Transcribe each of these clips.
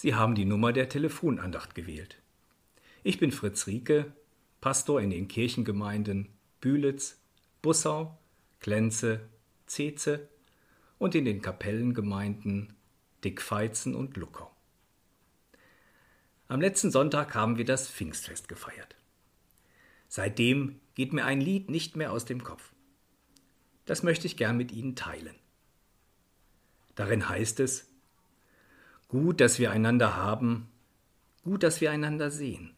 Sie haben die Nummer der Telefonandacht gewählt. Ich bin Fritz Rieke, Pastor in den Kirchengemeinden Bühlitz, Bussau, Klenze, Zeze und in den Kapellengemeinden Dickfeizen und Luckau. Am letzten Sonntag haben wir das Pfingstfest gefeiert. Seitdem geht mir ein Lied nicht mehr aus dem Kopf. Das möchte ich gern mit Ihnen teilen. Darin heißt es, Gut, dass wir einander haben, gut, dass wir einander sehen,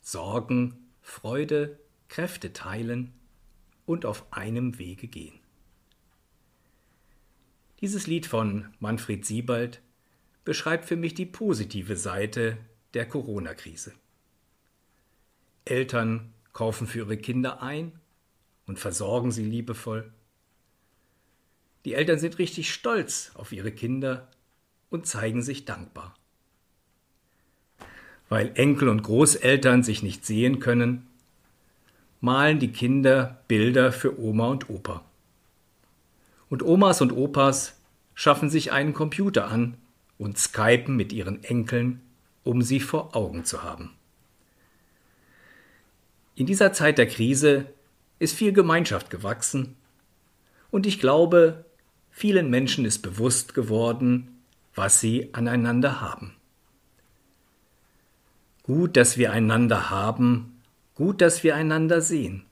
Sorgen, Freude, Kräfte teilen und auf einem Wege gehen. Dieses Lied von Manfred Siebald beschreibt für mich die positive Seite der Corona-Krise. Eltern kaufen für ihre Kinder ein und versorgen sie liebevoll. Die Eltern sind richtig stolz auf ihre Kinder und zeigen sich dankbar. Weil Enkel und Großeltern sich nicht sehen können, malen die Kinder Bilder für Oma und Opa. Und Omas und Opas schaffen sich einen Computer an und skypen mit ihren Enkeln, um sie vor Augen zu haben. In dieser Zeit der Krise ist viel Gemeinschaft gewachsen und ich glaube, vielen Menschen ist bewusst geworden, was sie aneinander haben. Gut, dass wir einander haben, gut, dass wir einander sehen.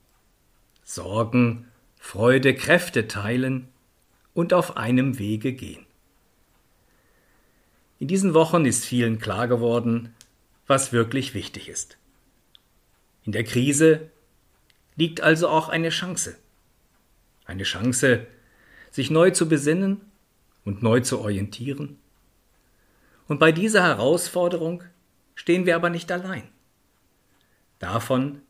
Sorgen, Freude, Kräfte teilen und auf einem Wege gehen. In diesen Wochen ist vielen klar geworden, was wirklich wichtig ist. In der Krise liegt also auch eine Chance. Eine Chance, sich neu zu besinnen und neu zu orientieren und bei dieser Herausforderung stehen wir aber nicht allein. Davon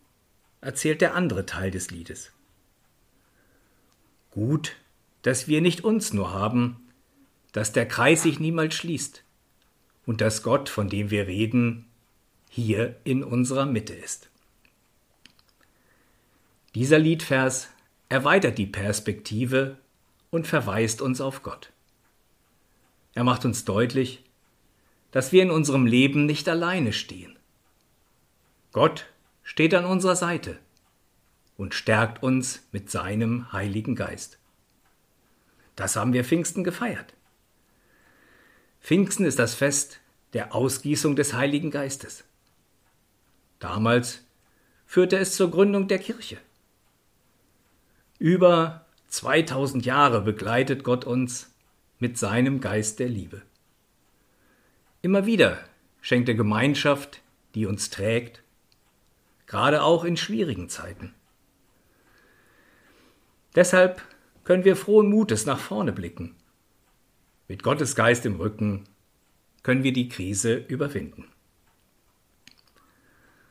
erzählt der andere Teil des Liedes. Gut, dass wir nicht uns nur haben, dass der Kreis sich niemals schließt und dass Gott, von dem wir reden, hier in unserer Mitte ist. Dieser Liedvers erweitert die Perspektive und verweist uns auf Gott. Er macht uns deutlich, dass wir in unserem Leben nicht alleine stehen. Gott steht an unserer Seite und stärkt uns mit seinem Heiligen Geist. Das haben wir Pfingsten gefeiert. Pfingsten ist das Fest der Ausgießung des Heiligen Geistes. Damals führte es zur Gründung der Kirche. Über 2000 Jahre begleitet Gott uns mit seinem Geist der Liebe. Immer wieder schenkt er Gemeinschaft, die uns trägt, gerade auch in schwierigen Zeiten. Deshalb können wir frohen Mutes nach vorne blicken. Mit Gottes Geist im Rücken können wir die Krise überwinden.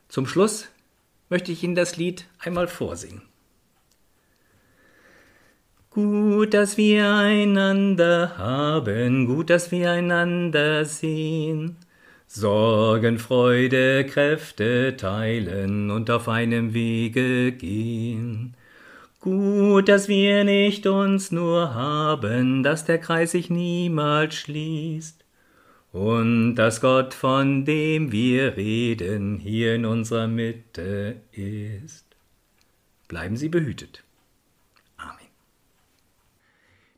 Zum Schluss möchte ich Ihnen das Lied einmal vorsingen. Gut, dass wir einander haben, gut, dass wir einander sehen. Sorgen, Freude, Kräfte teilen und auf einem Wege gehen. Gut, dass wir nicht uns nur haben, dass der Kreis sich niemals schließt. Und dass Gott, von dem wir reden, hier in unserer Mitte ist. Bleiben Sie behütet.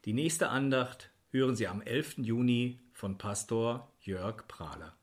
Die nächste Andacht hören Sie am 11. Juni von Pastor Jörg Prahler.